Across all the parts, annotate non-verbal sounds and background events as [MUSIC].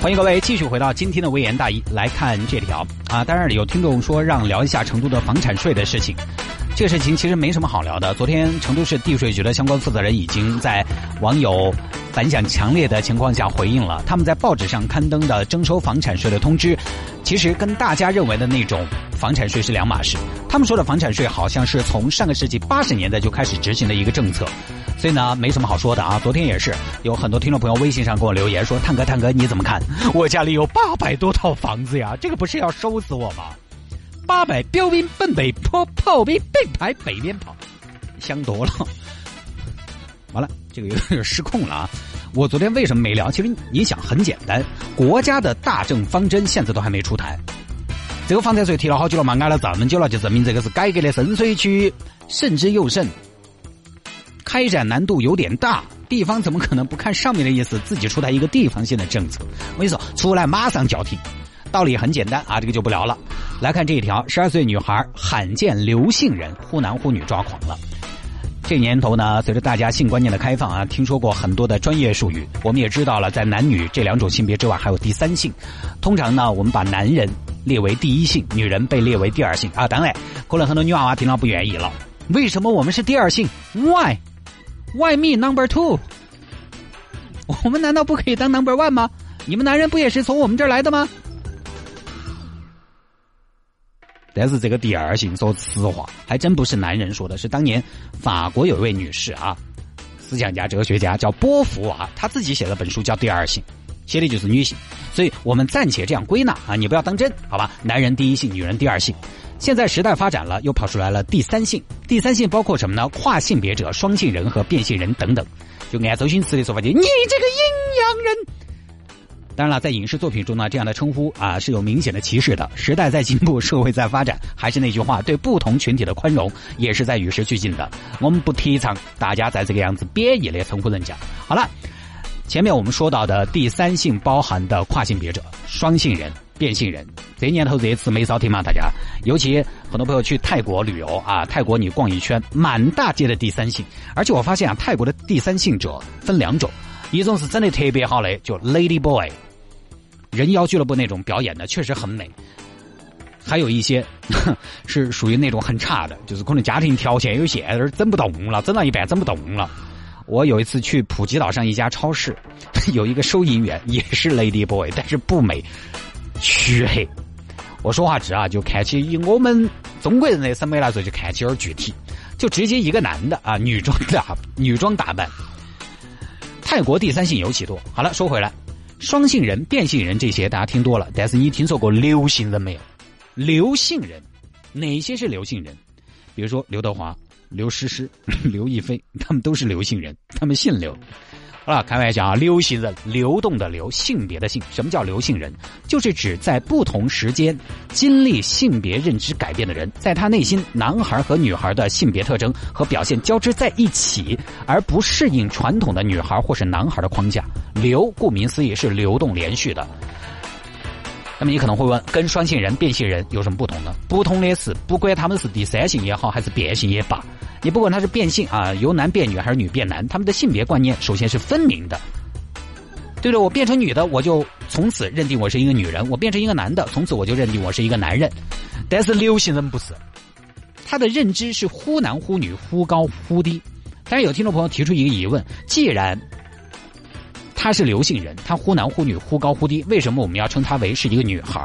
欢迎各位继续回到今天的微言大义来看这条啊！当然有听众说让聊一下成都的房产税的事情，这个事情其实没什么好聊的。昨天成都市地税局的相关负责人已经在网友反响强烈的情况下回应了，他们在报纸上刊登的征收房产税的通知，其实跟大家认为的那种房产税是两码事。他们说的房产税好像是从上个世纪八十年代就开始执行的一个政策。所以呢，没什么好说的啊。昨天也是有很多听众朋友微信上给我留言说：“探哥，探哥，你怎么看？[LAUGHS] 我家里有八百多套房子呀，这个不是要收死我吗？八百标兵奔北坡，炮兵并排北边跑，香多了。[LAUGHS] 完了，这个有点失控了啊！我昨天为什么没聊？其实你想很简单，国家的大政方针现在都还没出台。这个房产税提了好久了嘛，挨了这么久了，就证明这个是改革的深水区，慎之又慎。开展难度有点大，地方怎么可能不看上面的意思，自己出台一个地方性的政策？我跟你说，出来马上叫停。道理很简单啊，这个就不聊了。来看这一条：十二岁女孩罕见刘姓人，忽男忽女抓狂了。这年头呢，随着大家性观念的开放啊，听说过很多的专业术语，我们也知道了，在男女这两种性别之外，还有第三性。通常呢，我们把男人列为第一性，女人被列为第二性啊。当然，可能很多女娃娃听了不愿意了。为什么我们是第二性？Why？？Why？Why me number two？我们难道不可以当 number one 吗？你们男人不也是从我们这儿来的吗？但是这个第二性，说实话，还真不是男人说的，是当年法国有一位女士啊，思想家、哲学家叫波伏娃，她自己写了本书叫《第二性》，写的就是女性。所以我们暂且这样归纳啊，你不要当真，好吧？男人第一性，女人第二性。现在时代发展了，又跑出来了第三性。第三性包括什么呢？跨性别者、双性人和变性人等等。就按周星驰的说法，就你这个阴阳人。当然了，在影视作品中呢，这样的称呼啊是有明显的歧视的。时代在进步，社会在发展，还是那句话，对不同群体的宽容也是在与时俱进的。我们不提倡大家在这个样子贬义的称呼人家。好了，前面我们说到的第三性包含的跨性别者、双性人。变性人，这年头这词没少听嘛，大家。尤其很多朋友去泰国旅游啊，泰国你逛一圈，满大街的第三性。而且我发现啊，泰国的第三性者分两种，一种是真的特别好的，就 Lady Boy，人妖俱乐部那种表演的确实很美。还有一些 [LAUGHS] 是属于那种很差的，就是可能家庭条件有限，而整不动了，整到一半整不动了。我有一次去普吉岛上一家超市，[LAUGHS] 有一个收银员也是 Lady Boy，但是不美。黢黑，我说话直啊，就看起以我们中国人的审美来说，就看起有点具体，就直接一个男的啊，女装打女装打扮。泰国第三性尤其多。好了，说回来，双性人、变性人这些大家听多了，但是你听说过刘姓人没有？刘姓人，哪些是刘姓人？比如说刘德华、刘诗诗、[LAUGHS] 刘亦菲，他们都是刘姓人，他们姓刘。啊，开玩笑啊！流行人，流动的流，性别的性。什么叫流性人？就是指在不同时间经历性别认知改变的人，在他内心男孩和女孩的性别特征和表现交织在一起，而不适应传统的女孩或是男孩的框架。流，顾名思义是流动连续的。那么你可能会问，跟双性人、变性人有什么不同呢？不同的是，不管他们是第三性也好，还是变性也罢。你不管他是变性啊，由男变女还是女变男，他们的性别观念首先是分明的。对了，我变成女的，我就从此认定我是一个女人；我变成一个男的，从此我就认定我是一个男人。但是流行人不是，他的认知是忽男忽女，忽高忽低。但是有听众朋友提出一个疑问：既然她是流性人，她忽男忽女，忽高忽低，为什么我们要称她为是一个女孩？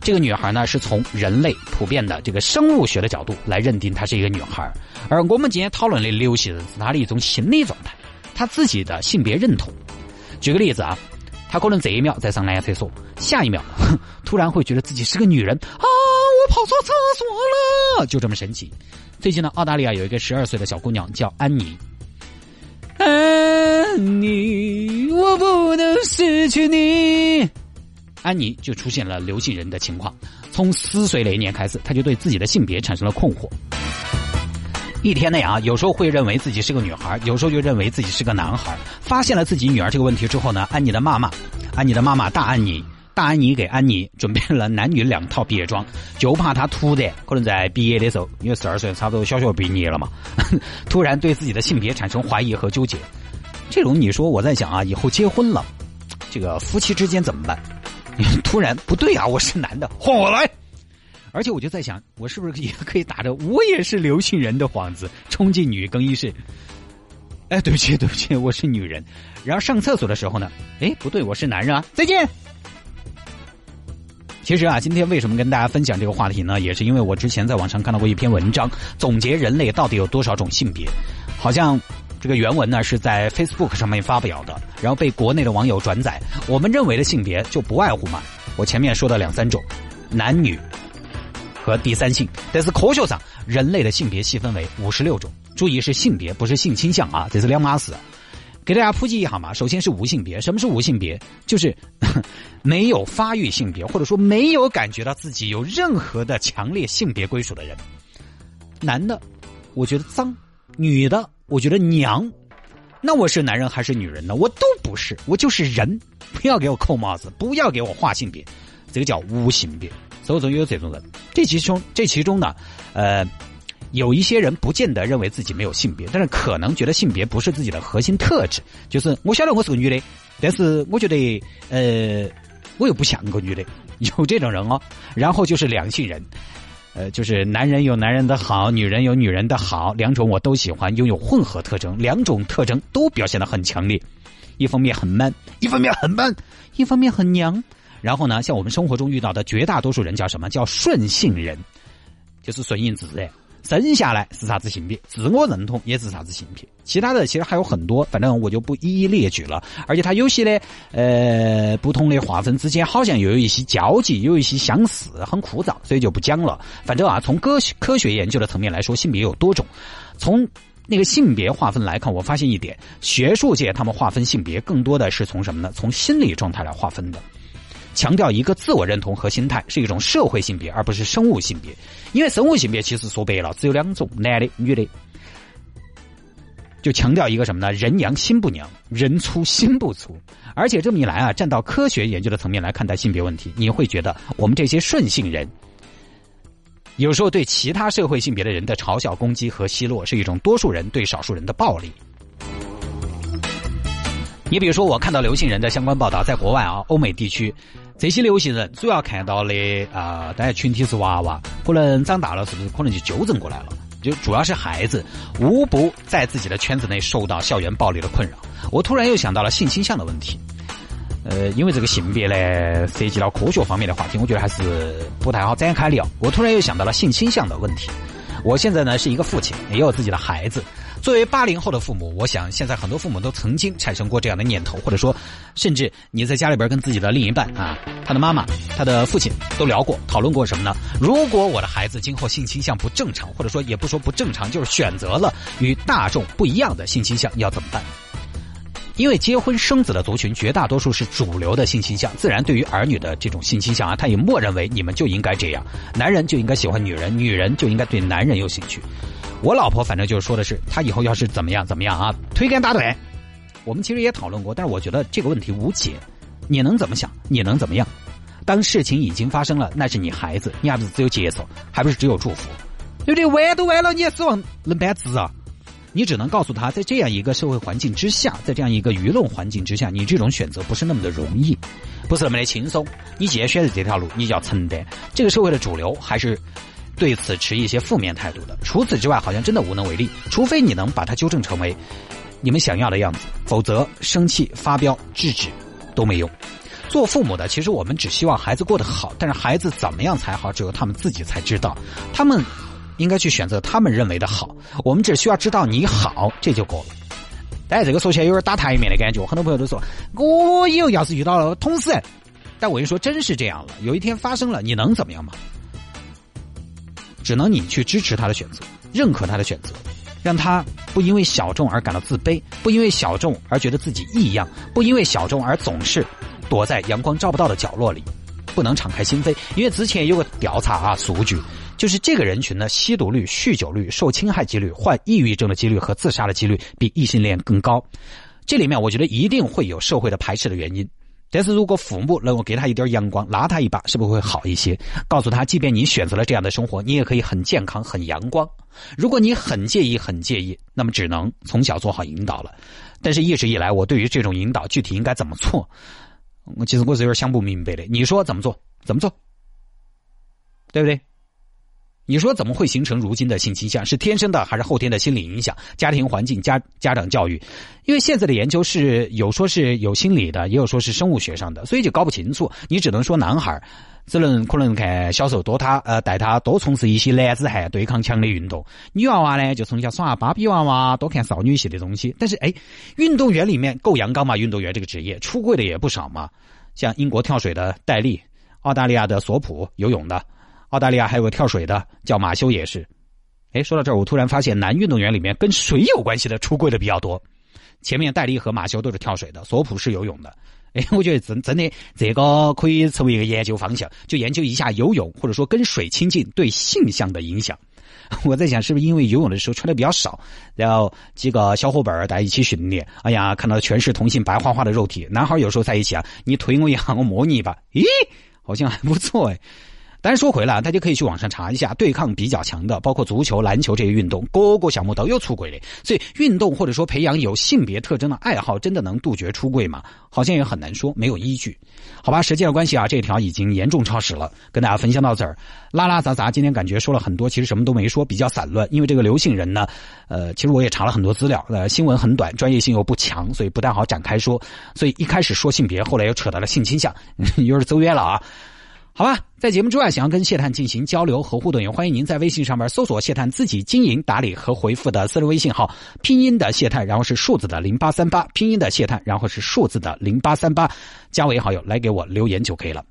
这个女孩呢，是从人类普遍的这个生物学的角度来认定她是一个女孩，而我们今天讨论的流行人是她的一种心理状态，她自己的性别认同。举个例子啊，她可能这一秒在上男厕所，下一秒 [LAUGHS] 突然会觉得自己是个女人啊，我跑错厕所了，就这么神奇。最近呢，澳大利亚有一个十二岁的小姑娘叫安妮，哎妮，我不能失去你。安妮就出现了刘姓人的情况，从四岁那一年开始，她就对自己的性别产生了困惑。一天内啊，有时候会认为自己是个女孩，有时候就认为自己是个男孩。发现了自己女儿这个问题之后呢，安妮的妈妈，安妮的妈妈大安妮，大安妮给安妮准备了男女两套毕业装，就怕她突然可能在毕业的时候，因为十二岁差不多小学毕业了嘛，[LAUGHS] 突然对自己的性别产生怀疑和纠结。这种你说我在想啊，以后结婚了。这个夫妻之间怎么办？[LAUGHS] 突然不对啊，我是男的，换我来。而且我就在想，我是不是也可以打着我也是刘姓人的幌子冲进女更衣室？哎，对不起，对不起，我是女人。然后上厕所的时候呢，哎，不对，我是男人啊，再见。其实啊，今天为什么跟大家分享这个话题呢？也是因为我之前在网上看到过一篇文章，总结人类到底有多少种性别。好像这个原文呢是在 Facebook 上面发表的，然后被国内的网友转载。我们认为的性别就不外乎嘛，我前面说的两三种，男女和第三性。但是科学上，人类的性别细分为五十六种，注意是性别，不是性倾向啊，这是两码事。给大家普及一下嘛，首先是无性别。什么是无性别？就是 [LAUGHS] 没有发育性别，或者说没有感觉到自己有任何的强烈性别归属的人。男的，我觉得脏；女的，我觉得娘。那我是男人还是女人呢？我都不是，我就是人。不要给我扣帽子，不要给我划性别，这个叫无性别。所有中有这种人，这其中这其中呢，呃。有一些人不见得认为自己没有性别，但是可能觉得性别不是自己的核心特质。就是我晓得我是个女的，但是我觉得呃，我又不像个女的，有这种人哦。然后就是两性人，呃，就是男人有男人的好，女人有女人的好，两种我都喜欢，拥有混合特征，两种特征都表现得很强烈。一方面很 man，一方面很 man，一方面很娘。然后呢，像我们生活中遇到的绝大多数人叫什么叫顺性人，就是顺应自然。生下来是啥子性别，自我认同也是啥子性别，其他的其实还有很多，反正我就不一一列举了。而且它有些呢，呃，不同的划分之间好像又有一些交集，有一些相似，很枯燥，所以就不讲了。反正啊，从科学科学研究的层面来说，性别有多种。从那个性别划分来看，我发现一点，学术界他们划分性别更多的是从什么呢？从心理状态来划分的。强调一个自我认同和心态是一种社会性别，而不是生物性别。因为生物性别其实说白了只有两种，男的、女的。就强调一个什么呢？人娘心不娘，人粗心不粗。而且这么一来啊，站到科学研究的层面来看待性别问题，你会觉得我们这些顺性人，有时候对其他社会性别的人的嘲笑、攻击和奚落，是一种多数人对少数人的暴力。你比如说，我看到流行人的相关报道，在国外啊，欧美地区。这些流行人主要看到的啊，当然群体是娃娃，可能长大了是不是可能就纠正过来了？就主要是孩子无不在自己的圈子内受到校园暴力的困扰。我突然又想到了性倾向的问题，呃，因为这个性别呢涉及到科学方面的话题，我觉得还是不太好展开聊。我突然又想到了性倾向的问题。我现在呢是一个父亲，也有自己的孩子。作为八零后的父母，我想现在很多父母都曾经产生过这样的念头，或者说，甚至你在家里边跟自己的另一半啊，他的妈妈、他的父亲都聊过、讨论过什么呢？如果我的孩子今后性倾向不正常，或者说也不说不正常，就是选择了与大众不一样的性倾向，要怎么办？因为结婚生子的族群绝大多数是主流的性倾向，自然对于儿女的这种性倾向啊，他也默认为你们就应该这样，男人就应该喜欢女人，女人就应该对男人有兴趣。我老婆反正就是说的是，她以后要是怎么样怎么样啊，推杆打腿。我们其实也讨论过，但是我觉得这个问题无解。你能怎么想？你能怎么样？当事情已经发生了，那是你孩子，你还不是只有接受，还不是只有祝福？对不对？完都完了，你也指望能办事啊？你只能告诉他，在这样一个社会环境之下，在这样一个舆论环境之下，你这种选择不是那么的容易，不是那么的轻松。你既然选择这条路，你就要承担。这个社会的主流还是。对此持一些负面态度的，除此之外，好像真的无能为力。除非你能把它纠正成为你们想要的样子，否则生气、发飙、制止都没用。做父母的，其实我们只希望孩子过得好，但是孩子怎么样才好，只有他们自己才知道。他们应该去选择他们认为的好，我们只需要知道你好，这就够了。但这个说起来有点打台面的感觉，很多朋友都说，我以后要是遇到了同事，但我跟你说，真是这样了，有一天发生了，你能怎么样吗？只能你去支持他的选择，认可他的选择，让他不因为小众而感到自卑，不因为小众而觉得自己异样，不因为小众而总是躲在阳光照不到的角落里，不能敞开心扉。因为之前有个调查啊，数据就是这个人群呢，吸毒率、酗酒率、受侵害几率、患抑郁症的几率和自杀的几率比异性恋更高。这里面我觉得一定会有社会的排斥的原因。但是如果父母能够给他一点阳光，拉他一把，是不是会好一些？告诉他，即便你选择了这样的生活，你也可以很健康、很阳光。如果你很介意、很介意，那么只能从小做好引导了。但是一直以来，我对于这种引导具体应该怎么做，我其实我是有点想不明白的。你说怎么做？怎么做？对不对？你说怎么会形成如今的性倾向？是天生的还是后天的心理影响？家庭环境、家家长教育？因为现在的研究是有说是有心理的，也有说是生物学上的，所以就搞不清楚。你只能说男孩只能可能看小时候多他呃带他多从事一些男子汉对抗强的运动，女娃娃呢就从小耍芭比娃娃，多看少女系的东西。但是哎，运动员里面够阳刚嘛？运动员这个职业出柜的也不少嘛，像英国跳水的戴笠，澳大利亚的索普游泳的。澳大利亚还有个跳水的叫马修，也是。哎，说到这儿，我突然发现男运动员里面跟水有关系的出柜的比较多。前面戴笠和马修都是跳水的，索普是游泳的。哎，[LAUGHS] 我觉得真真的这个可以成为一个研究方向，就研究一下游泳或者说跟水亲近对性向的影响。[LAUGHS] 我在想，是不是因为游泳的时候穿的比较少，然后几个小伙伴儿大家一起训练，哎呀，看到全是同性白花花的肉体，男孩有时候在一起啊，你推我一下，我摸你一把，咦，好像还不错哎。但是说回来，大家可以去网上查一下，对抗比较强的，包括足球、篮球这些运动，各个项目都有出轨的。所以，运动或者说培养有性别特征的爱好，真的能杜绝出轨吗？好像也很难说，没有依据。好吧，时间的关系啊，这条已经严重超时了，跟大家分享到这儿，拉拉杂杂。今天感觉说了很多，其实什么都没说，比较散乱。因为这个刘姓人呢，呃，其实我也查了很多资料，呃，新闻很短，专业性又不强，所以不太好展开说。所以一开始说性别，后来又扯到了性倾向，[LAUGHS] 有点走远了啊。好吧，在节目之外，想要跟谢探进行交流和互动，也欢迎您在微信上面搜索谢探自己经营打理和回复的私人微信号，拼音的谢探，然后是数字的零八三八，拼音的谢探，然后是数字的零八三八，加为好友来给我留言就可以了。